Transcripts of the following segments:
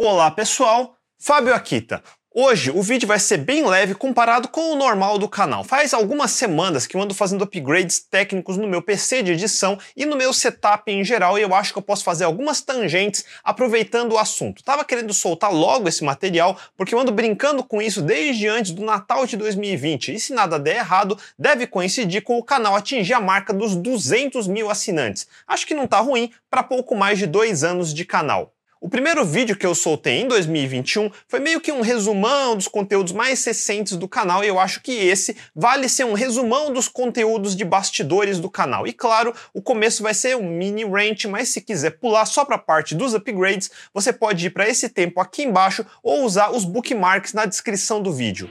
Olá pessoal, Fábio Akita. Hoje o vídeo vai ser bem leve comparado com o normal do canal. Faz algumas semanas que eu ando fazendo upgrades técnicos no meu PC de edição e no meu setup em geral e eu acho que eu posso fazer algumas tangentes aproveitando o assunto. Tava querendo soltar logo esse material porque eu ando brincando com isso desde antes do Natal de 2020 e se nada der errado, deve coincidir com o canal atingir a marca dos 200 mil assinantes. Acho que não tá ruim para pouco mais de dois anos de canal. O primeiro vídeo que eu soltei em 2021 foi meio que um resumão dos conteúdos mais recentes do canal e eu acho que esse vale ser um resumão dos conteúdos de bastidores do canal. E claro, o começo vai ser um mini rant, mas se quiser pular só para a parte dos upgrades, você pode ir para esse tempo aqui embaixo ou usar os bookmarks na descrição do vídeo.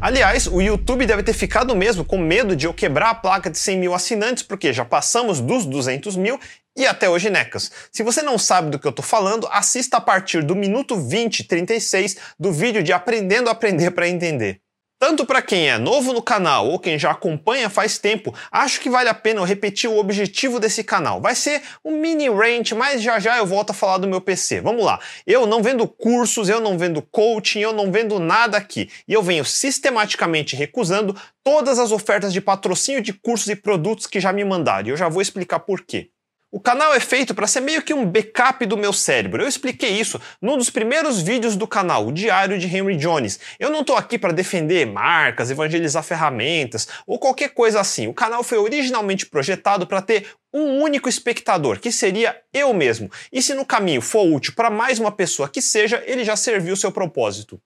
Aliás, o YouTube deve ter ficado mesmo com medo de eu quebrar a placa de 100 mil assinantes, porque já passamos dos 200 mil e até hoje necas. Se você não sabe do que eu tô falando, assista a partir do minuto 20, 36 do vídeo de Aprendendo a Aprender para Entender. Tanto para quem é novo no canal ou quem já acompanha faz tempo, acho que vale a pena eu repetir o objetivo desse canal. Vai ser um mini rant, mas já já eu volto a falar do meu PC. Vamos lá. Eu não vendo cursos, eu não vendo coaching, eu não vendo nada aqui. E eu venho sistematicamente recusando todas as ofertas de patrocínio de cursos e produtos que já me mandaram. E eu já vou explicar por quê. O canal é feito para ser meio que um backup do meu cérebro. Eu expliquei isso num dos primeiros vídeos do canal, o Diário de Henry Jones. Eu não estou aqui para defender marcas, evangelizar ferramentas ou qualquer coisa assim. O canal foi originalmente projetado para ter um único espectador, que seria eu mesmo. E se no caminho for útil para mais uma pessoa que seja, ele já serviu seu propósito.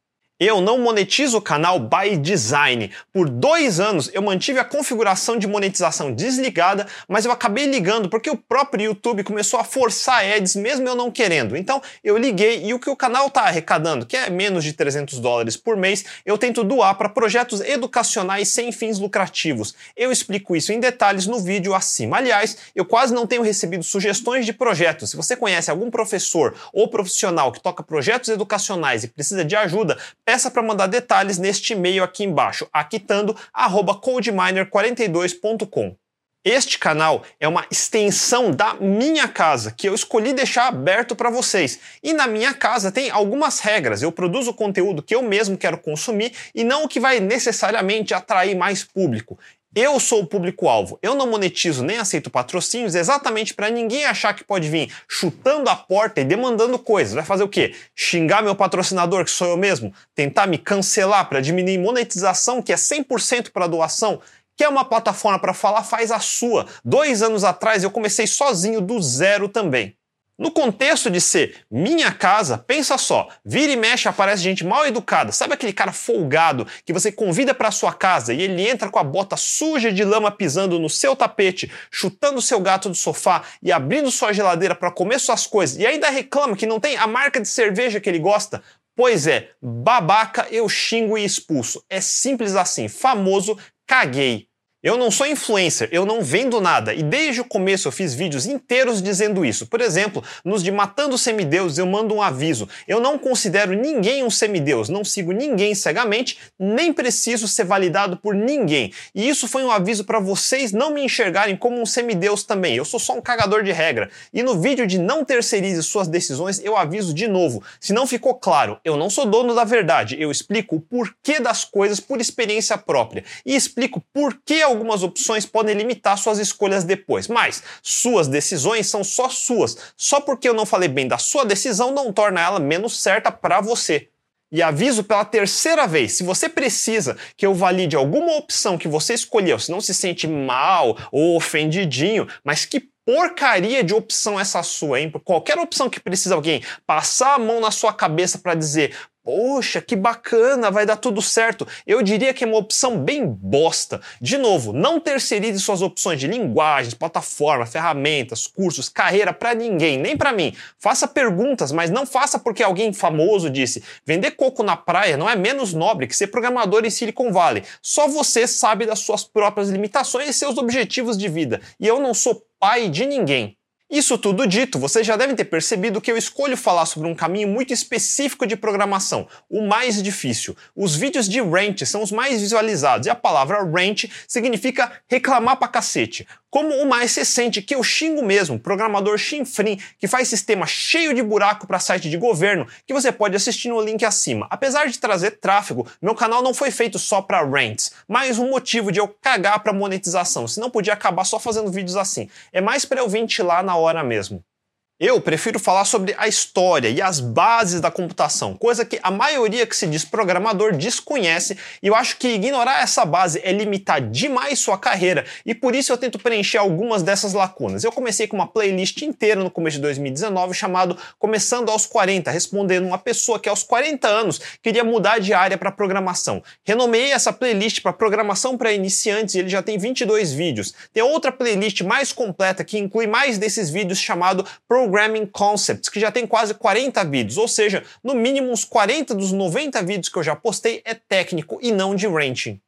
Eu não monetizo o canal by design. Por dois anos eu mantive a configuração de monetização desligada, mas eu acabei ligando porque o próprio YouTube começou a forçar ads mesmo eu não querendo. Então eu liguei e o que o canal está arrecadando, que é menos de 300 dólares por mês, eu tento doar para projetos educacionais sem fins lucrativos. Eu explico isso em detalhes no vídeo acima. Aliás, eu quase não tenho recebido sugestões de projetos. Se você conhece algum professor ou profissional que toca projetos educacionais e precisa de ajuda, peça para mandar detalhes neste e-mail aqui embaixo, aquitando@codeminer42.com. Este canal é uma extensão da minha casa que eu escolhi deixar aberto para vocês. E na minha casa tem algumas regras. Eu produzo conteúdo que eu mesmo quero consumir e não o que vai necessariamente atrair mais público. Eu sou o público-alvo. Eu não monetizo nem aceito patrocínios exatamente para ninguém achar que pode vir chutando a porta e demandando coisas. Vai fazer o quê? Xingar meu patrocinador, que sou eu mesmo? Tentar me cancelar para diminuir monetização, que é 100% para doação? Quer uma plataforma para falar? Faz a sua. Dois anos atrás eu comecei sozinho do zero também. No contexto de ser minha casa, pensa só, vira e mexe aparece gente mal educada. Sabe aquele cara folgado que você convida para sua casa e ele entra com a bota suja de lama pisando no seu tapete, chutando seu gato do sofá e abrindo sua geladeira para comer suas coisas e ainda reclama que não tem a marca de cerveja que ele gosta? Pois é, babaca eu xingo e expulso. É simples assim, famoso caguei. Eu não sou influencer, eu não vendo nada, e desde o começo eu fiz vídeos inteiros dizendo isso. Por exemplo, nos de Matando Semideuses eu mando um aviso. Eu não considero ninguém um semideus, não sigo ninguém cegamente, nem preciso ser validado por ninguém. E isso foi um aviso para vocês não me enxergarem como um semideus também. Eu sou só um cagador de regra. E no vídeo de não terceirize suas decisões, eu aviso de novo. Se não ficou claro, eu não sou dono da verdade. Eu explico o porquê das coisas por experiência própria. E explico por que algumas opções podem limitar suas escolhas depois, mas suas decisões são só suas. Só porque eu não falei bem da sua decisão não torna ela menos certa para você. E aviso pela terceira vez: se você precisa que eu valide alguma opção que você escolheu, se não se sente mal ou ofendidinho, mas que porcaria de opção essa sua, hein? Qualquer opção que precisa alguém passar a mão na sua cabeça para dizer, Poxa, que bacana, vai dar tudo certo. Eu diria que é uma opção bem bosta. De novo, não terceirize suas opções de linguagens, plataforma, ferramentas, cursos, carreira para ninguém, nem para mim. Faça perguntas, mas não faça porque alguém famoso disse. Vender coco na praia não é menos nobre que ser programador em Silicon Valley. Só você sabe das suas próprias limitações e seus objetivos de vida. E eu não sou pai de ninguém. Isso tudo dito, vocês já devem ter percebido que eu escolho falar sobre um caminho muito específico de programação, o mais difícil. Os vídeos de rant são os mais visualizados e a palavra rant significa reclamar pra cacete. Como o mais recente, que eu xingo mesmo, programador chinfrim, que faz sistema cheio de buraco para site de governo, que você pode assistir no link acima. Apesar de trazer tráfego, meu canal não foi feito só para rants, mais um motivo de eu cagar para monetização, senão podia acabar só fazendo vídeos assim. É mais para eu ventilar na hora mesmo. Eu prefiro falar sobre a história e as bases da computação, coisa que a maioria que se diz programador desconhece, e eu acho que ignorar essa base é limitar demais sua carreira, e por isso eu tento preencher algumas dessas lacunas. Eu comecei com uma playlist inteira no começo de 2019 chamado Começando aos 40, respondendo uma pessoa que aos 40 anos queria mudar de área para programação. Renomeei essa playlist para programação para iniciantes e ele já tem 22 vídeos. Tem outra playlist mais completa que inclui mais desses vídeos chamado Programming Concepts, que já tem quase 40 vídeos, ou seja, no mínimo uns 40 dos 90 vídeos que eu já postei é técnico e não de ranching.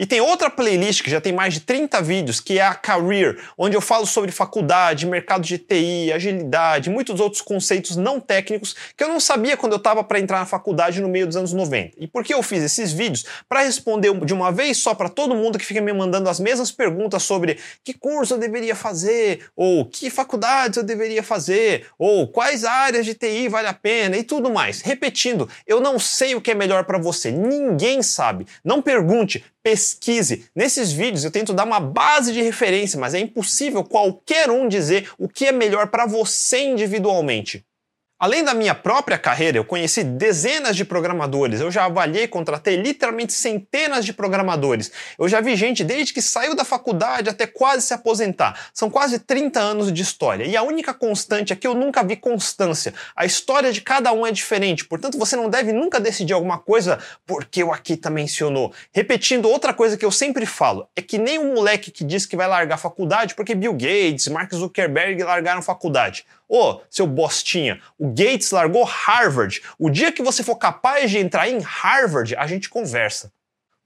E tem outra playlist que já tem mais de 30 vídeos, que é a Career, onde eu falo sobre faculdade, mercado de TI, agilidade, muitos outros conceitos não técnicos que eu não sabia quando eu estava para entrar na faculdade no meio dos anos 90. E por que eu fiz esses vídeos? Para responder de uma vez só para todo mundo que fica me mandando as mesmas perguntas sobre que curso eu deveria fazer, ou que faculdades eu deveria fazer, ou quais áreas de TI vale a pena e tudo mais. Repetindo, eu não sei o que é melhor para você, ninguém sabe. Não pergunte, pesquise. Nesses vídeos eu tento dar uma base de referência, mas é impossível qualquer um dizer o que é melhor para você individualmente. Além da minha própria carreira, eu conheci dezenas de programadores, eu já avaliei, contratei literalmente centenas de programadores. Eu já vi gente desde que saiu da faculdade até quase se aposentar. São quase 30 anos de história. E a única constante é que eu nunca vi constância. A história de cada um é diferente, portanto você não deve nunca decidir alguma coisa porque o Akita mencionou. Repetindo, outra coisa que eu sempre falo é que nem um moleque que diz que vai largar a faculdade porque Bill Gates, Mark Zuckerberg largaram faculdade. Ô, seu bostinha, o Gates largou Harvard. O dia que você for capaz de entrar em Harvard, a gente conversa.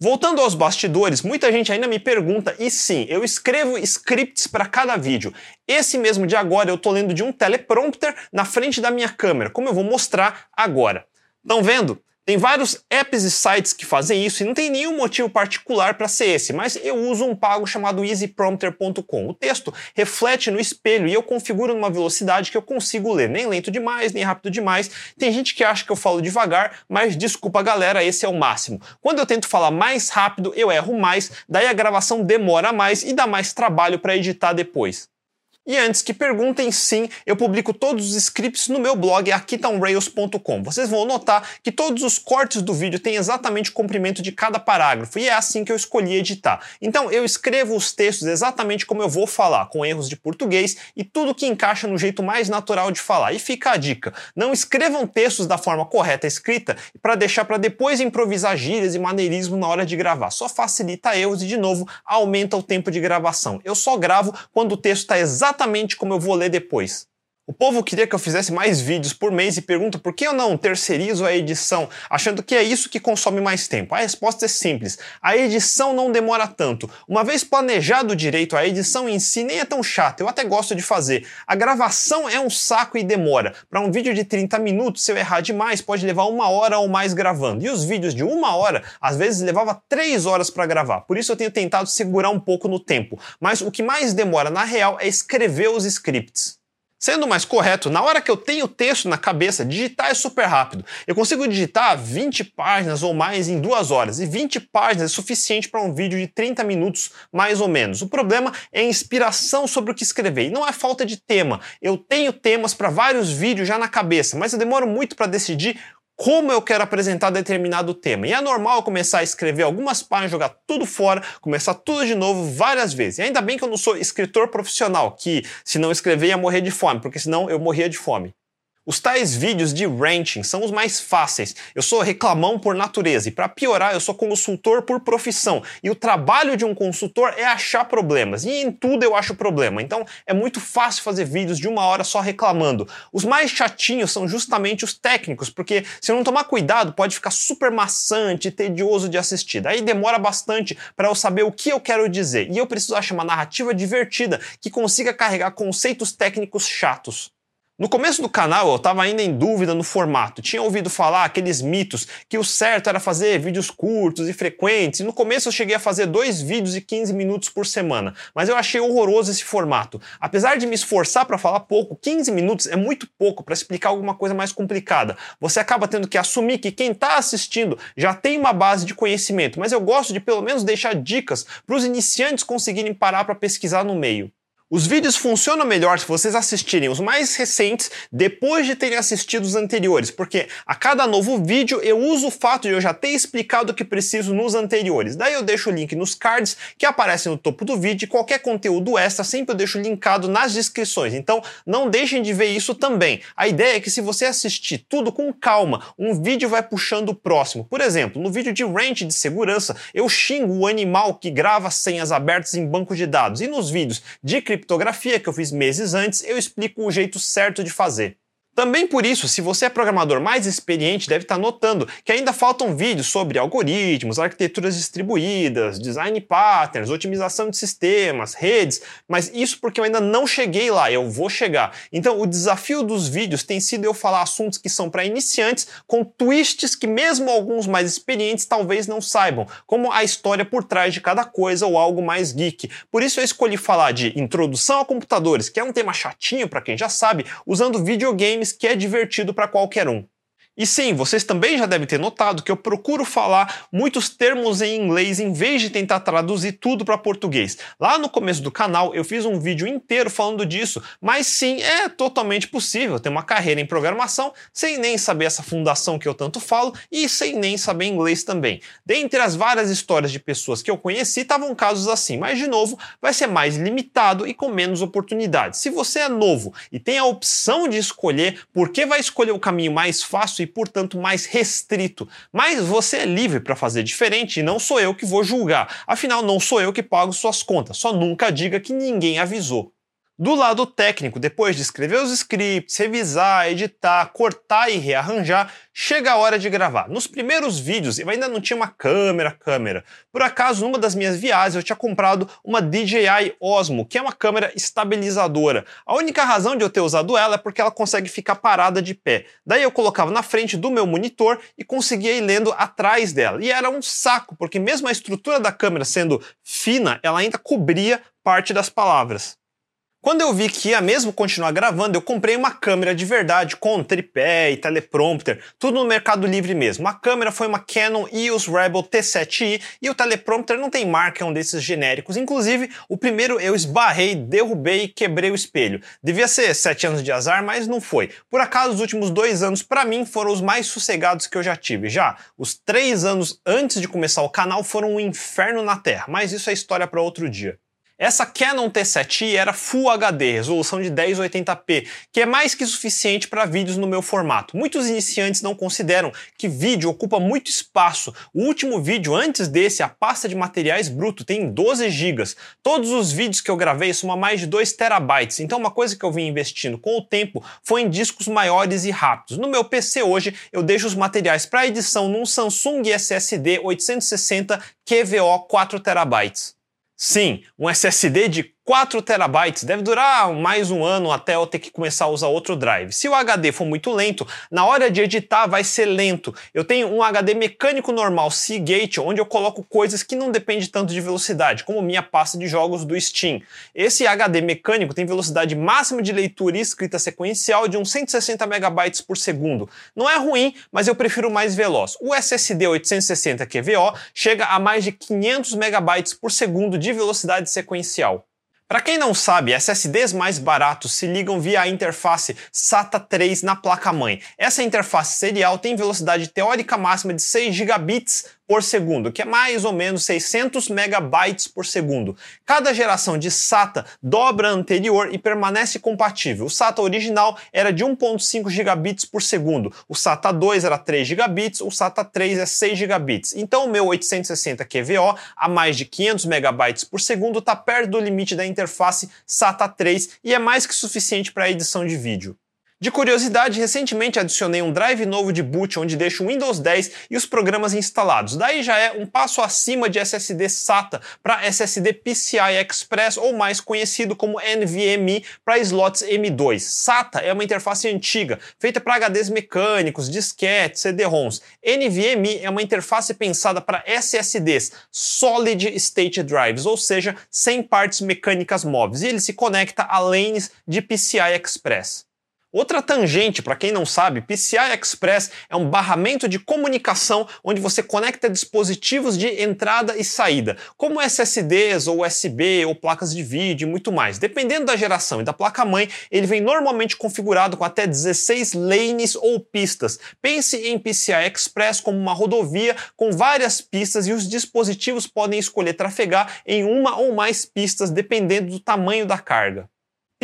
Voltando aos bastidores, muita gente ainda me pergunta, e sim, eu escrevo scripts para cada vídeo. Esse mesmo de agora eu estou lendo de um teleprompter na frente da minha câmera, como eu vou mostrar agora. Estão vendo? Tem vários apps e sites que fazem isso e não tem nenhum motivo particular para ser esse, mas eu uso um pago chamado easyprompter.com. O texto reflete no espelho e eu configuro numa velocidade que eu consigo ler, nem lento demais, nem rápido demais. Tem gente que acha que eu falo devagar, mas desculpa galera, esse é o máximo. Quando eu tento falar mais rápido, eu erro mais, daí a gravação demora mais e dá mais trabalho para editar depois. E antes que perguntem, sim, eu publico todos os scripts no meu blog aquitaunrails.com. Vocês vão notar que todos os cortes do vídeo têm exatamente o comprimento de cada parágrafo, e é assim que eu escolhi editar. Então eu escrevo os textos exatamente como eu vou falar, com erros de português e tudo que encaixa no jeito mais natural de falar. E fica a dica: não escrevam textos da forma correta escrita para deixar para depois improvisar gírias e maneirismo na hora de gravar. Só facilita erros e, de novo, aumenta o tempo de gravação. Eu só gravo quando o texto está exatamente exatamente como eu vou ler depois. O povo queria que eu fizesse mais vídeos por mês e pergunta por que eu não terceirizo a edição, achando que é isso que consome mais tempo. A resposta é simples: a edição não demora tanto. Uma vez planejado direito, a edição em si nem é tão chata, eu até gosto de fazer. A gravação é um saco e demora. Para um vídeo de 30 minutos, se eu errar demais, pode levar uma hora ou mais gravando. E os vídeos de uma hora, às vezes levava três horas para gravar. Por isso eu tenho tentado segurar um pouco no tempo. Mas o que mais demora, na real, é escrever os scripts. Sendo mais correto, na hora que eu tenho o texto na cabeça, digitar é super rápido. Eu consigo digitar 20 páginas ou mais em duas horas, e 20 páginas é suficiente para um vídeo de 30 minutos, mais ou menos. O problema é a inspiração sobre o que escrever, e não é falta de tema. Eu tenho temas para vários vídeos já na cabeça, mas eu demoro muito para decidir como eu quero apresentar determinado tema. E é normal eu começar a escrever algumas páginas, jogar tudo fora, começar tudo de novo várias vezes. E ainda bem que eu não sou escritor profissional, que se não escrever ia morrer de fome, porque senão eu morria de fome. Os tais vídeos de ranting são os mais fáceis. Eu sou reclamão por natureza e para piorar, eu sou consultor por profissão. E o trabalho de um consultor é achar problemas. E em tudo eu acho problema. Então é muito fácil fazer vídeos de uma hora só reclamando. Os mais chatinhos são justamente os técnicos, porque se eu não tomar cuidado, pode ficar super maçante e tedioso de assistir. Daí demora bastante para eu saber o que eu quero dizer. E eu preciso achar uma narrativa divertida que consiga carregar conceitos técnicos chatos. No começo do canal eu estava ainda em dúvida no formato. Tinha ouvido falar aqueles mitos que o certo era fazer vídeos curtos e frequentes. E no começo eu cheguei a fazer dois vídeos de 15 minutos por semana, mas eu achei horroroso esse formato. Apesar de me esforçar para falar pouco, 15 minutos é muito pouco para explicar alguma coisa mais complicada. Você acaba tendo que assumir que quem está assistindo já tem uma base de conhecimento, mas eu gosto de pelo menos deixar dicas para os iniciantes conseguirem parar para pesquisar no meio. Os vídeos funcionam melhor se vocês assistirem os mais recentes depois de terem assistido os anteriores, porque a cada novo vídeo eu uso o fato de eu já ter explicado o que preciso nos anteriores. Daí eu deixo o link nos cards que aparecem no topo do vídeo e qualquer conteúdo extra sempre eu deixo linkado nas descrições. Então não deixem de ver isso também. A ideia é que se você assistir tudo com calma, um vídeo vai puxando o próximo. Por exemplo, no vídeo de range de segurança, eu xingo o animal que grava senhas abertas em banco de dados. E nos vídeos de criptografia que eu fiz meses antes, eu explico o jeito certo de fazer. Também por isso, se você é programador mais experiente, deve estar notando que ainda faltam vídeos sobre algoritmos, arquiteturas distribuídas, design patterns, otimização de sistemas, redes, mas isso porque eu ainda não cheguei lá, eu vou chegar. Então, o desafio dos vídeos tem sido eu falar assuntos que são para iniciantes, com twists que mesmo alguns mais experientes talvez não saibam, como a história por trás de cada coisa ou algo mais geek. Por isso eu escolhi falar de introdução a computadores, que é um tema chatinho para quem já sabe, usando videogames que é divertido para qualquer um. E sim, vocês também já devem ter notado que eu procuro falar muitos termos em inglês em vez de tentar traduzir tudo para português. Lá no começo do canal eu fiz um vídeo inteiro falando disso, mas sim, é totalmente possível ter uma carreira em programação sem nem saber essa fundação que eu tanto falo e sem nem saber inglês também. Dentre as várias histórias de pessoas que eu conheci, estavam casos assim, mas de novo, vai ser mais limitado e com menos oportunidades. Se você é novo e tem a opção de escolher, por que vai escolher o caminho mais fácil e, portanto, mais restrito. Mas você é livre para fazer diferente e não sou eu que vou julgar. Afinal, não sou eu que pago suas contas. Só nunca diga que ninguém avisou. Do lado técnico, depois de escrever os scripts, revisar, editar, cortar e rearranjar, chega a hora de gravar. Nos primeiros vídeos eu ainda não tinha uma câmera, câmera. Por acaso, numa das minhas viagens eu tinha comprado uma DJI Osmo, que é uma câmera estabilizadora. A única razão de eu ter usado ela é porque ela consegue ficar parada de pé. Daí eu colocava na frente do meu monitor e conseguia ir lendo atrás dela. E era um saco, porque mesmo a estrutura da câmera sendo fina, ela ainda cobria parte das palavras. Quando eu vi que ia mesmo continuar gravando, eu comprei uma câmera de verdade com tripé e teleprompter, tudo no Mercado Livre mesmo. A câmera foi uma Canon EOS Rebel T7i e o teleprompter não tem marca, é um desses genéricos. Inclusive, o primeiro eu esbarrei, derrubei e quebrei o espelho. Devia ser 7 anos de azar, mas não foi. Por acaso, os últimos dois anos, para mim, foram os mais sossegados que eu já tive. Já os três anos antes de começar o canal foram um inferno na Terra, mas isso é história para outro dia. Essa Canon T7i era Full HD, resolução de 1080p, que é mais que suficiente para vídeos no meu formato. Muitos iniciantes não consideram que vídeo ocupa muito espaço. O último vídeo antes desse, a pasta de materiais bruto, tem 12 GB. Todos os vídeos que eu gravei somam mais de 2 terabytes, então uma coisa que eu vim investindo com o tempo foi em discos maiores e rápidos. No meu PC hoje, eu deixo os materiais para edição num Samsung SSD 860 QVO 4 terabytes. Sim, um SSD de 4 terabytes deve durar mais um ano até eu ter que começar a usar outro drive. Se o HD for muito lento, na hora de editar vai ser lento. Eu tenho um HD mecânico normal Seagate, onde eu coloco coisas que não dependem tanto de velocidade, como minha pasta de jogos do Steam. Esse HD mecânico tem velocidade máxima de leitura e escrita sequencial de uns 160 megabytes por segundo. Não é ruim, mas eu prefiro mais veloz. O SSD 860 QVO chega a mais de 500 megabytes por segundo de velocidade sequencial. Para quem não sabe, SSDs mais baratos se ligam via a interface SATA 3 na placa-mãe. Essa interface serial tem velocidade teórica máxima de 6 gigabits por segundo, que é mais ou menos 600 megabytes por segundo. Cada geração de SATA dobra a anterior e permanece compatível. O SATA original era de 1.5 gigabits por segundo, o SATA 2 era 3 gigabits, o SATA 3 é 6 gigabits. Então o meu 860 QVO a mais de 500 megabytes por segundo está perto do limite da interface SATA 3 e é mais que suficiente para edição de vídeo. De curiosidade, recentemente adicionei um drive novo de boot onde deixo o Windows 10 e os programas instalados. Daí já é um passo acima de SSD SATA para SSD PCI Express ou mais conhecido como NVMe para slots M2. SATA é uma interface antiga, feita para HDs mecânicos, disquetes, CD-ROMs. NVMe é uma interface pensada para SSDs, Solid State Drives, ou seja, sem partes mecânicas móveis, e ele se conecta a lanes de PCI Express. Outra tangente, para quem não sabe, PCI Express é um barramento de comunicação onde você conecta dispositivos de entrada e saída, como SSDs ou USB ou placas de vídeo e muito mais. Dependendo da geração e da placa-mãe, ele vem normalmente configurado com até 16 lanes ou pistas. Pense em PCI Express como uma rodovia com várias pistas e os dispositivos podem escolher trafegar em uma ou mais pistas dependendo do tamanho da carga.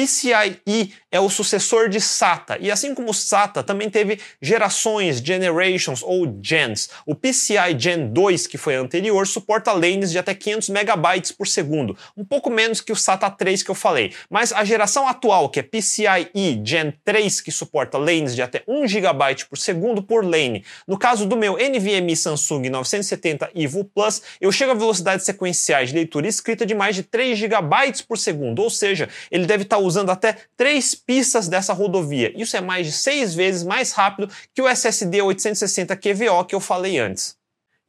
PCIe é o sucessor de SATA, e assim como SATA também teve gerações, generations ou gens. O PCI Gen 2, que foi anterior, suporta lanes de até 500 megabytes por segundo, um pouco menos que o SATA 3 que eu falei. Mas a geração atual, que é PCIe Gen 3, que suporta lanes de até 1 GB por segundo por lane. No caso do meu NVMe Samsung 970 EVO Plus, eu chego a velocidades sequenciais de leitura e escrita de mais de 3 GB por segundo, ou seja, ele deve estar usando até três pistas dessa rodovia. Isso é mais de seis vezes mais rápido que o SSD 860 QVO que eu falei antes.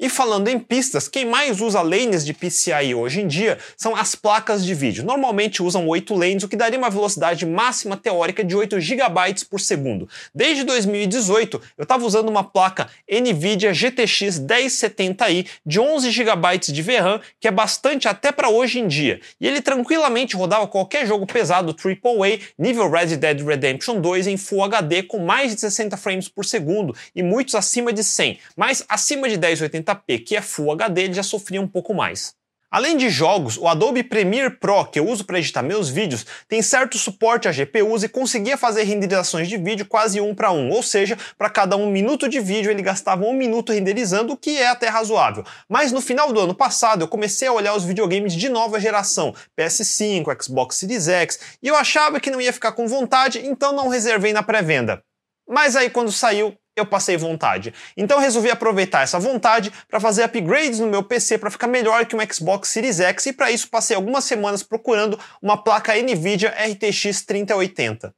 E falando em pistas, quem mais usa lanes de PCIe hoje em dia são as placas de vídeo. Normalmente usam 8 lanes, o que daria uma velocidade máxima teórica de 8 GB por segundo. Desde 2018, eu estava usando uma placa NVIDIA GTX 1070i de 11 GB de VRAM, que é bastante até para hoje em dia. E ele tranquilamente rodava qualquer jogo pesado AAA, nível Red Dead Redemption 2 em Full HD com mais de 60 frames por segundo e muitos acima de 100, mas acima de 1080 1080p, que é Full HD, ele já sofria um pouco mais. Além de jogos, o Adobe Premiere Pro, que eu uso para editar meus vídeos, tem certo suporte a GPUs e conseguia fazer renderizações de vídeo quase um para um, ou seja, para cada um minuto de vídeo ele gastava um minuto renderizando, o que é até razoável. Mas no final do ano passado eu comecei a olhar os videogames de nova geração, PS5, Xbox Series X, e eu achava que não ia ficar com vontade, então não reservei na pré-venda. Mas aí quando saiu, eu passei vontade. Então resolvi aproveitar essa vontade para fazer upgrades no meu PC para ficar melhor que um Xbox Series X e para isso passei algumas semanas procurando uma placa Nvidia RTX 3080.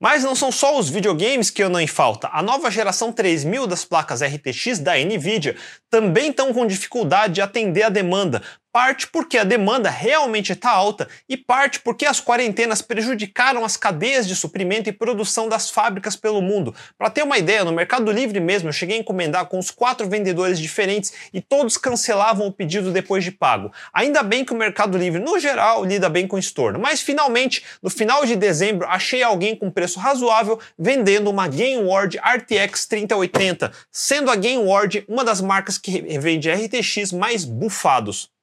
Mas não são só os videogames que andam em falta. A nova geração 3000 das placas RTX da Nvidia também estão com dificuldade de atender a demanda, parte porque a demanda realmente está alta e parte porque as quarentenas prejudicaram as cadeias de suprimento e produção das fábricas pelo mundo. Para ter uma ideia, no Mercado Livre mesmo eu cheguei a encomendar com uns quatro vendedores diferentes e todos cancelavam o pedido depois de pago. Ainda bem que o Mercado Livre, no geral, lida bem com estorno, mas finalmente, no final de dezembro, achei alguém com preço razoável vendendo uma Game Ward RTX 3080, sendo a Game Ward uma das marcas que vende RTX mais bufados.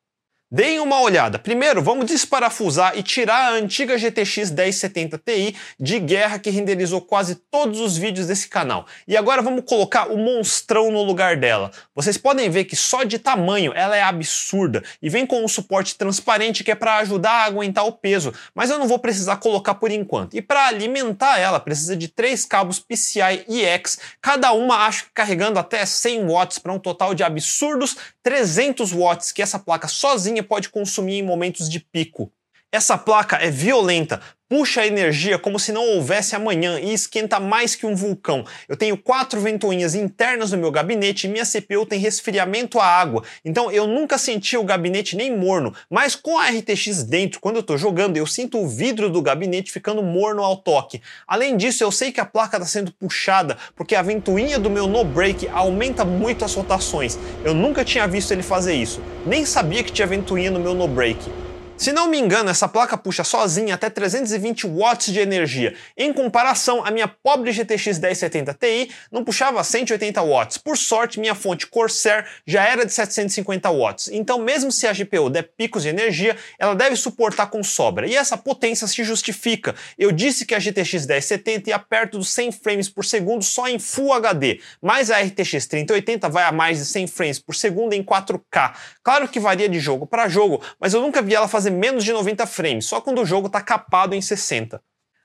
Deem uma olhada. Primeiro, vamos desparafusar e tirar a antiga GTX 1070 Ti de guerra que renderizou quase todos os vídeos desse canal. E agora vamos colocar o monstrão no lugar dela. Vocês podem ver que só de tamanho ela é absurda e vem com um suporte transparente que é para ajudar a aguentar o peso, mas eu não vou precisar colocar por enquanto. E para alimentar ela precisa de três cabos PCI EX, cada uma acho que carregando até 100 watts para um total de absurdos 300 watts que essa placa sozinha pode consumir em momentos de pico. Essa placa é violenta, puxa a energia como se não houvesse amanhã e esquenta mais que um vulcão. Eu tenho quatro ventoinhas internas no meu gabinete e minha CPU tem resfriamento à água, então eu nunca senti o gabinete nem morno, mas com a RTX dentro, quando eu estou jogando, eu sinto o vidro do gabinete ficando morno ao toque. Além disso, eu sei que a placa está sendo puxada porque a ventoinha do meu no break aumenta muito as rotações. Eu nunca tinha visto ele fazer isso, nem sabia que tinha ventoinha no meu no break. Se não me engano, essa placa puxa sozinha até 320 watts de energia. Em comparação, a minha pobre GTX 1070 Ti não puxava 180 watts. Por sorte, minha fonte Corsair já era de 750 watts. Então, mesmo se a GPU der picos de energia, ela deve suportar com sobra. E essa potência se justifica. Eu disse que a GTX 1070 ia perto dos 100 frames por segundo só em Full HD, mas a RTX 3080 vai a mais de 100 frames por segundo em 4K. Claro que varia de jogo para jogo, mas eu nunca vi ela fazer menos de 90 frames, só quando o jogo está capado em 60.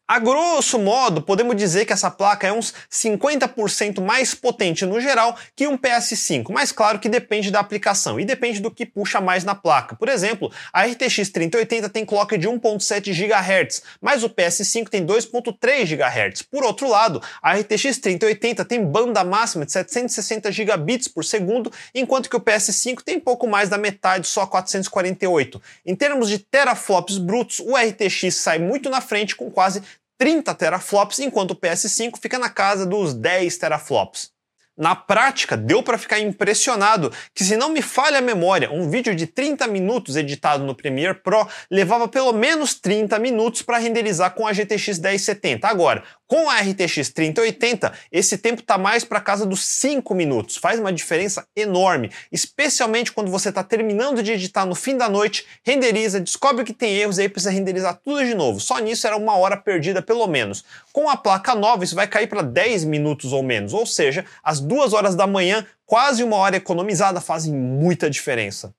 A grosso modo, podemos dizer que essa placa é uns 50% mais potente no geral que um PS5, mas claro que depende da aplicação e depende do que puxa mais na placa. Por exemplo, a RTX 3080 tem clock de 1.7 GHz, mas o PS5 tem 2.3 GHz. Por outro lado, a RTX 3080 tem banda máxima de 760 gigabits por segundo, enquanto que o PS5 tem pouco mais da metade, só 448. Em termos de teraflops brutos, o RTX sai muito na frente com quase 30 teraflops, enquanto o PS5 fica na casa dos 10 teraflops. Na prática, deu para ficar impressionado que, se não me falha a memória, um vídeo de 30 minutos editado no Premiere Pro levava pelo menos 30 minutos para renderizar com a GTX 1070. Agora, com a RTX 3080, esse tempo está mais para casa dos 5 minutos. Faz uma diferença enorme, especialmente quando você está terminando de editar no fim da noite, renderiza, descobre que tem erros e aí precisa renderizar tudo de novo. Só nisso era uma hora perdida pelo menos. Com a placa nova, isso vai cair para 10 minutos ou menos, ou seja, as duas horas da manhã, quase uma hora economizada, fazem muita diferença.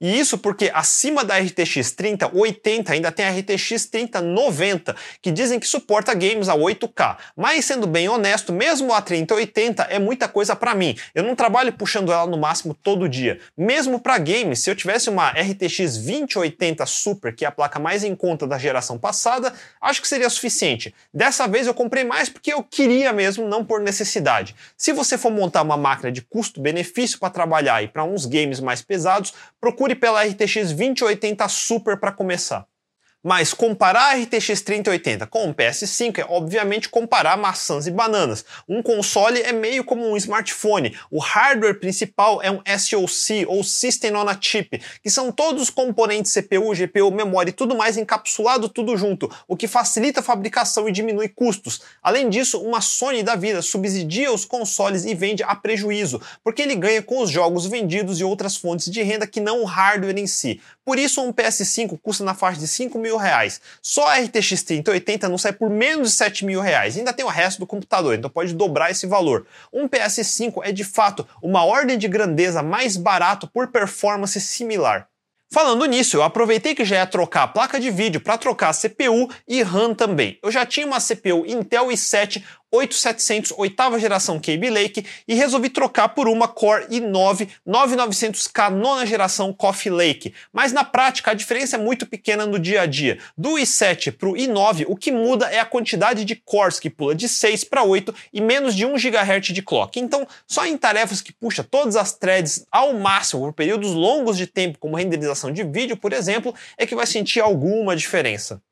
E isso porque acima da RTX 3080 ainda tem a RTX 3090, que dizem que suporta games a 8K. Mas sendo bem honesto, mesmo a 3080 é muita coisa para mim. Eu não trabalho puxando ela no máximo todo dia. Mesmo para games, se eu tivesse uma RTX 2080 Super, que é a placa mais em conta da geração passada, acho que seria suficiente. Dessa vez eu comprei mais porque eu queria mesmo, não por necessidade. Se você for montar uma máquina de custo-benefício para trabalhar e para uns games mais pesados, procure procure pela RTX 2080 Super para começar. Mas comparar a RTX 3080 com o PS5 é obviamente comparar maçãs e bananas. Um console é meio como um smartphone. O hardware principal é um SoC ou System on a Chip, que são todos os componentes CPU, GPU, memória e tudo mais encapsulado tudo junto, o que facilita a fabricação e diminui custos. Além disso, uma Sony da vida subsidia os consoles e vende a prejuízo, porque ele ganha com os jogos vendidos e outras fontes de renda que não o hardware em si. Por isso, um PS5 custa na faixa de 5 mil reais. Só a RTX 3080 não sai por menos de 7 mil reais. Ainda tem o resto do computador, então pode dobrar esse valor. Um PS5 é de fato uma ordem de grandeza mais barato por performance similar. Falando nisso, eu aproveitei que já ia trocar a placa de vídeo para trocar a CPU e RAM também. Eu já tinha uma CPU Intel i7 8700 oitava geração Kaby Lake e resolvi trocar por uma Core i9 9900K nona geração Coffee Lake. Mas na prática a diferença é muito pequena no dia a dia. Do i7 para o i9, o que muda é a quantidade de cores que pula de 6 para 8 e menos de 1 GHz de clock. Então, só em tarefas que puxa todas as threads ao máximo por períodos longos de tempo, como renderização de vídeo, por exemplo, é que vai sentir alguma diferença.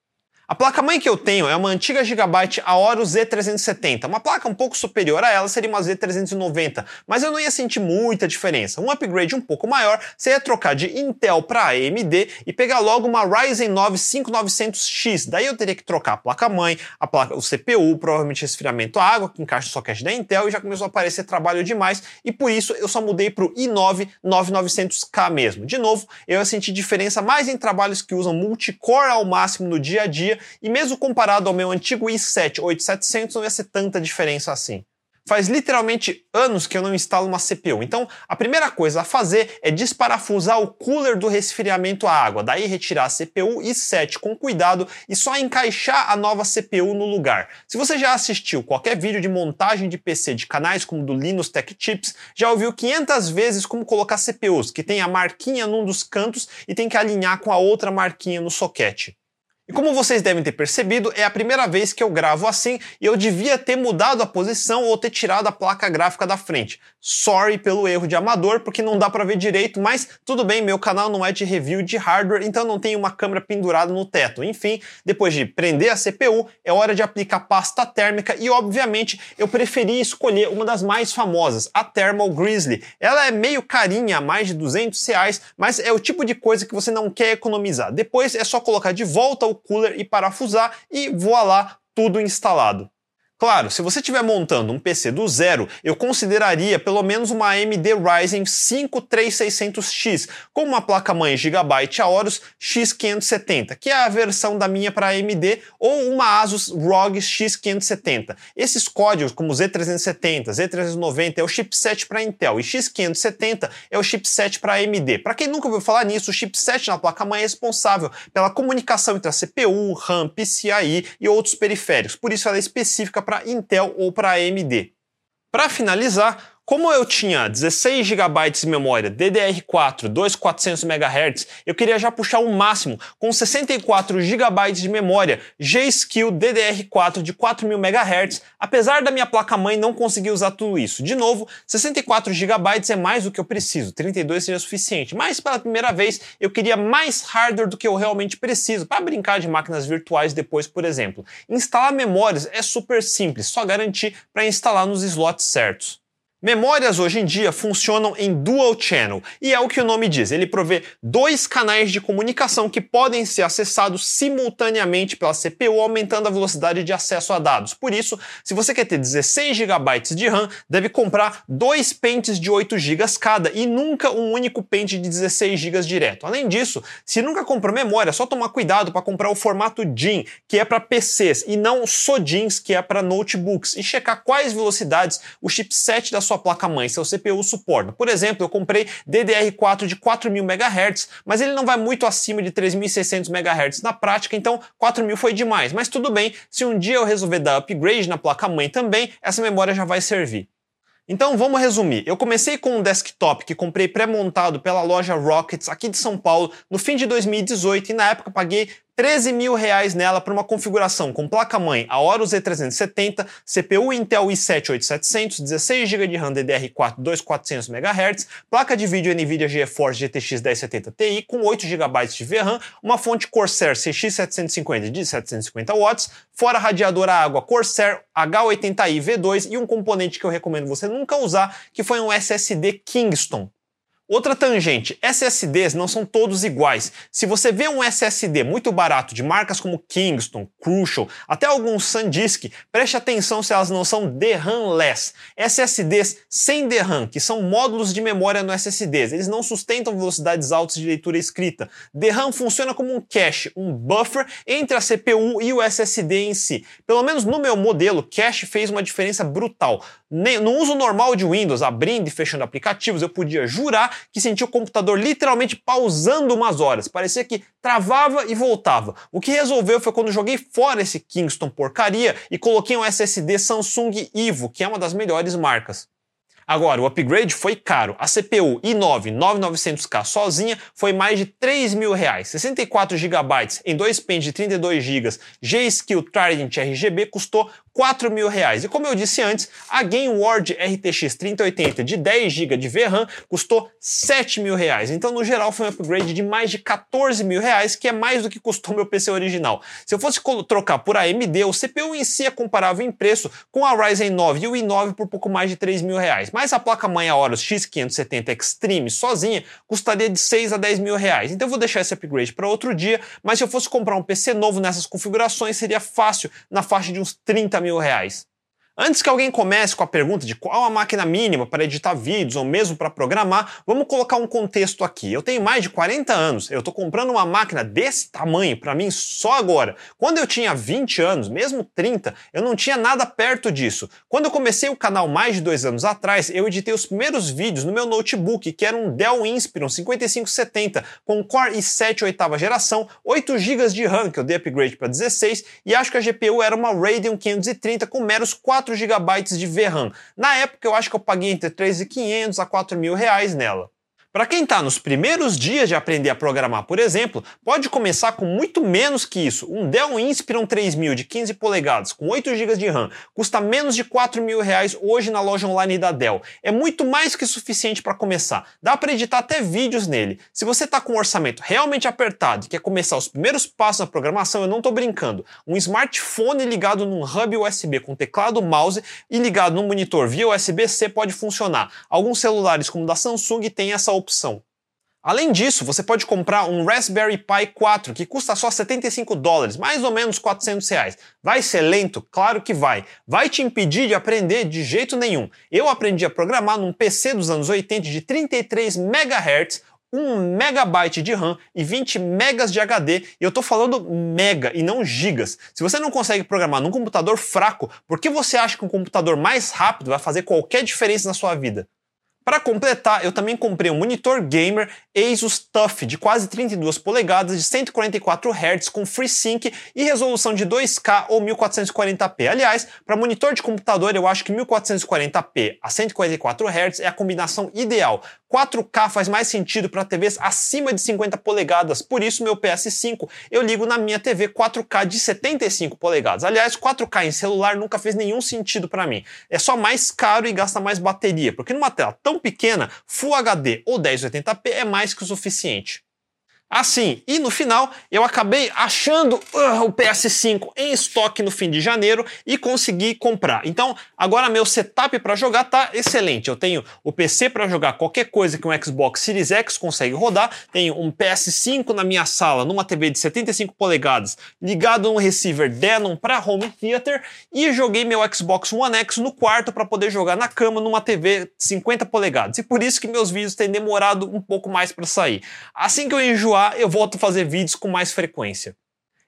A placa-mãe que eu tenho é uma antiga Gigabyte Aoro Z370. Uma placa um pouco superior a ela seria uma Z390, mas eu não ia sentir muita diferença. Um upgrade um pouco maior seria trocar de Intel para AMD e pegar logo uma Ryzen 9 5900X. Daí eu teria que trocar a placa-mãe, a placa, o CPU, provavelmente resfriamento água, que encaixa o socket da Intel e já começou a aparecer trabalho demais e por isso eu só mudei para o i9 9900K mesmo. De novo, eu ia sentir diferença mais em trabalhos que usam multicore ao máximo no dia a dia e mesmo comparado ao meu antigo i7 8700 não ia ser tanta diferença assim. Faz literalmente anos que eu não instalo uma CPU, então a primeira coisa a fazer é desparafusar o cooler do resfriamento à água, daí retirar a CPU i7 com cuidado e só encaixar a nova CPU no lugar. Se você já assistiu qualquer vídeo de montagem de PC de canais como do Linus Tech Tips, já ouviu 500 vezes como colocar CPUs, que tem a marquinha num dos cantos e tem que alinhar com a outra marquinha no soquete. E como vocês devem ter percebido, é a primeira vez que eu gravo assim e eu devia ter mudado a posição ou ter tirado a placa gráfica da frente. Sorry pelo erro de amador, porque não dá para ver direito, mas tudo bem, meu canal não é de review de hardware, então não tem uma câmera pendurada no teto. Enfim, depois de prender a CPU, é hora de aplicar pasta térmica e, obviamente, eu preferi escolher uma das mais famosas, a Thermal Grizzly. Ela é meio carinha, mais de 200 reais, mas é o tipo de coisa que você não quer economizar. Depois é só colocar de volta o cooler e parafusar e voa lá, tudo instalado. Claro, se você estiver montando um PC do zero, eu consideraria pelo menos uma AMD Ryzen 5 3600X, com uma placa-mãe Gigabyte Aorus X570, que é a versão da minha para AMD, ou uma Asus ROG X570. Esses códigos, como Z370, Z390, é o chipset para Intel, e X570 é o chipset para AMD. Para quem nunca ouviu falar nisso, o chipset na placa-mãe é responsável pela comunicação entre a CPU, RAM, PCIe e outros periféricos, por isso ela é específica para Intel ou para AMD. Para finalizar, como eu tinha 16 GB de memória DDR4 2400 MHz, eu queria já puxar o máximo com 64 GB de memória G-Skill DDR4 de 4000 MHz, apesar da minha placa-mãe não conseguir usar tudo isso. De novo, 64 GB é mais do que eu preciso, 32 seria suficiente, mas pela primeira vez eu queria mais hardware do que eu realmente preciso, para brincar de máquinas virtuais depois, por exemplo. Instalar memórias é super simples, só garantir para instalar nos slots certos. Memórias hoje em dia funcionam em dual channel e é o que o nome diz. Ele provê dois canais de comunicação que podem ser acessados simultaneamente pela CPU, aumentando a velocidade de acesso a dados. Por isso, se você quer ter 16 GB de RAM, deve comprar dois pentes de 8 GB cada e nunca um único pente de 16 GB direto. Além disso, se nunca comprou memória, é só tomar cuidado para comprar o formato DIN, que é para PCs, e não SODINs, que é para notebooks, e checar quais velocidades o chipset da sua placa-mãe, seu CPU suporta. Por exemplo, eu comprei DDR4 de 4000 MHz, mas ele não vai muito acima de 3600 MHz na prática, então 4000 foi demais. Mas tudo bem, se um dia eu resolver dar upgrade na placa-mãe também, essa memória já vai servir. Então vamos resumir. Eu comecei com um desktop que comprei pré-montado pela loja Rockets aqui de São Paulo no fim de 2018 e na época paguei 13 mil reais nela para uma configuração com placa-mãe Aorus Z370, CPU Intel i7 8700, 16 GB de RAM DDR4 2400 MHz, placa de vídeo NVIDIA GeForce GTX 1070 Ti com 8 GB de VRAM, uma fonte Corsair CX750 de 750 watts, fora radiador a água Corsair H80i V2 e um componente que eu recomendo você nunca usar, que foi um SSD Kingston. Outra tangente, SSDs não são todos iguais. Se você vê um SSD muito barato de marcas como Kingston, Crucial, até alguns SanDisk, preste atenção se elas não são DRAM-less. SSDs sem DRAM, que são módulos de memória no SSDs, eles não sustentam velocidades altas de leitura e escrita. DRAM funciona como um cache, um buffer entre a CPU e o SSD em si. Pelo menos no meu modelo, cache fez uma diferença brutal. No uso normal de Windows, abrindo e fechando aplicativos, eu podia jurar que senti o computador literalmente pausando umas horas. Parecia que travava e voltava. O que resolveu foi quando joguei fora esse Kingston porcaria e coloquei um SSD Samsung Ivo, que é uma das melhores marcas. Agora, o upgrade foi caro. A CPU i9 9900K sozinha foi mais de 3 mil reais. 64 GB em dois pens de 32 GB G-Skill Trident RGB custou 4 mil reais. E como eu disse antes, a GameWard RTX 3080 de 10 GB de VRAM custou 7 mil reais. Então, no geral, foi um upgrade de mais de 14 mil reais, que é mais do que custou meu PC original. Se eu fosse trocar por AMD, o CPU em si é comparável em preço com a Ryzen 9 e o i9 por pouco mais de 3 mil reais. Mas a placa-mãe Aorus X570 Extreme sozinha custaria de 6 a 10 mil reais. Então eu vou deixar esse upgrade para outro dia, mas se eu fosse comprar um PC novo nessas configurações, seria fácil, na faixa de uns 30 mil mil reais. Antes que alguém comece com a pergunta de qual a máquina mínima para editar vídeos ou mesmo para programar, vamos colocar um contexto aqui. Eu tenho mais de 40 anos, eu estou comprando uma máquina desse tamanho para mim só agora. Quando eu tinha 20 anos, mesmo 30, eu não tinha nada perto disso. Quando eu comecei o canal mais de dois anos atrás, eu editei os primeiros vídeos no meu notebook, que era um Dell Inspiron 5570 com Core i7 oitava geração, 8 GB de RAM, que eu dei upgrade para 16, e acho que a GPU era uma Radeon 530 com meros 4 4 GB de VRAM. Na época eu acho que eu paguei entre 3.500 a 4 mil reais nela. Para quem está nos primeiros dias de aprender a programar, por exemplo, pode começar com muito menos que isso. Um Dell Inspiron 3000 de 15 polegadas com 8 GB de RAM custa menos de 4 mil reais hoje na loja online da Dell. É muito mais que suficiente para começar. Dá para editar até vídeos nele. Se você está com um orçamento realmente apertado e quer começar os primeiros passos na programação, eu não estou brincando. Um smartphone ligado num hub USB com teclado, mouse e ligado num monitor via USB-C pode funcionar. Alguns celulares como o da Samsung têm essa opção. Além disso, você pode comprar um Raspberry Pi 4 que custa só 75 dólares, mais ou menos 400 reais. Vai ser lento? Claro que vai. Vai te impedir de aprender de jeito nenhum. Eu aprendi a programar num PC dos anos 80 de 33 MHz, 1 megabyte de RAM e 20 megas de HD, e eu estou falando mega e não gigas. Se você não consegue programar num computador fraco, por que você acha que um computador mais rápido vai fazer qualquer diferença na sua vida? Para completar, eu também comprei um monitor gamer Asus TUF de quase 32 polegadas de 144 Hz com FreeSync e resolução de 2K ou 1440p. Aliás, para monitor de computador, eu acho que 1440p a 144 Hz é a combinação ideal. 4K faz mais sentido para TVs acima de 50 polegadas, por isso meu PS5 eu ligo na minha TV 4K de 75 polegadas. Aliás, 4K em celular nunca fez nenhum sentido para mim. É só mais caro e gasta mais bateria, porque numa tela tão pequena, Full HD ou 1080p é mais que o suficiente. Assim, e no final eu acabei achando uh, o PS5 em estoque no fim de janeiro e consegui comprar. Então, agora meu setup para jogar tá excelente. Eu tenho o PC para jogar qualquer coisa que um Xbox Series X consegue rodar, tenho um PS5 na minha sala, numa TV de 75 polegadas, ligado no receiver Denon para home theater e joguei meu Xbox One X no quarto para poder jogar na cama numa TV 50 polegadas. E por isso que meus vídeos têm demorado um pouco mais para sair. Assim que eu enjoar eu volto a fazer vídeos com mais frequência.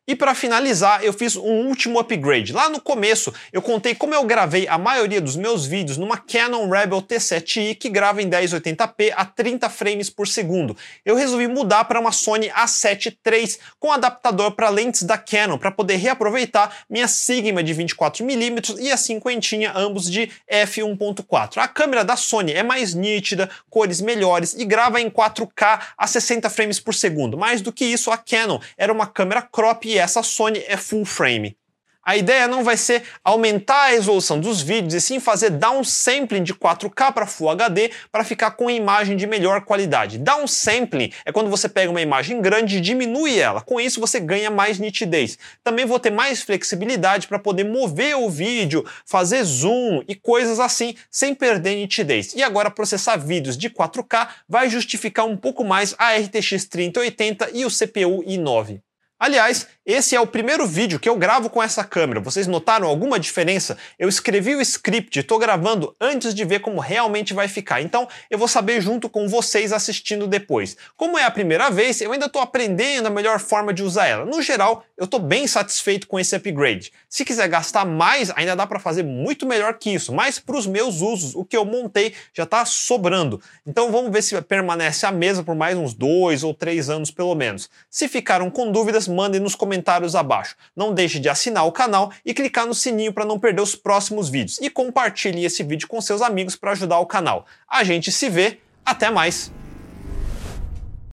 E para finalizar, eu fiz um último upgrade. Lá no começo, eu contei como eu gravei a maioria dos meus vídeos numa Canon Rebel T7i que grava em 1080p a 30 frames por segundo. Eu resolvi mudar para uma Sony A7 III com adaptador para lentes da Canon para poder reaproveitar minha Sigma de 24mm e a cinquentinha ambos de f1.4. A câmera da Sony é mais nítida, cores melhores e grava em 4K a 60 frames por segundo. Mais do que isso, a Canon era uma câmera crop e essa Sony é full frame. A ideia não vai ser aumentar a resolução dos vídeos e sim fazer downsampling de 4K para Full HD para ficar com a imagem de melhor qualidade. Downsampling é quando você pega uma imagem grande e diminui ela. Com isso você ganha mais nitidez. Também vou ter mais flexibilidade para poder mover o vídeo, fazer zoom e coisas assim sem perder nitidez. E agora processar vídeos de 4K vai justificar um pouco mais a RTX 3080 e o CPU i9. Aliás, esse é o primeiro vídeo que eu gravo com essa câmera. Vocês notaram alguma diferença? Eu escrevi o script estou gravando antes de ver como realmente vai ficar. Então eu vou saber junto com vocês assistindo depois. Como é a primeira vez, eu ainda estou aprendendo a melhor forma de usar ela. No geral, eu estou bem satisfeito com esse upgrade. Se quiser gastar mais, ainda dá para fazer muito melhor que isso. Mas para os meus usos, o que eu montei já está sobrando. Então vamos ver se permanece a mesa por mais uns dois ou três anos pelo menos. Se ficaram com dúvidas, mandem nos comentários abaixo. Não deixe de assinar o canal e clicar no sininho para não perder os próximos vídeos. E compartilhe esse vídeo com seus amigos para ajudar o canal. A gente se vê, até mais!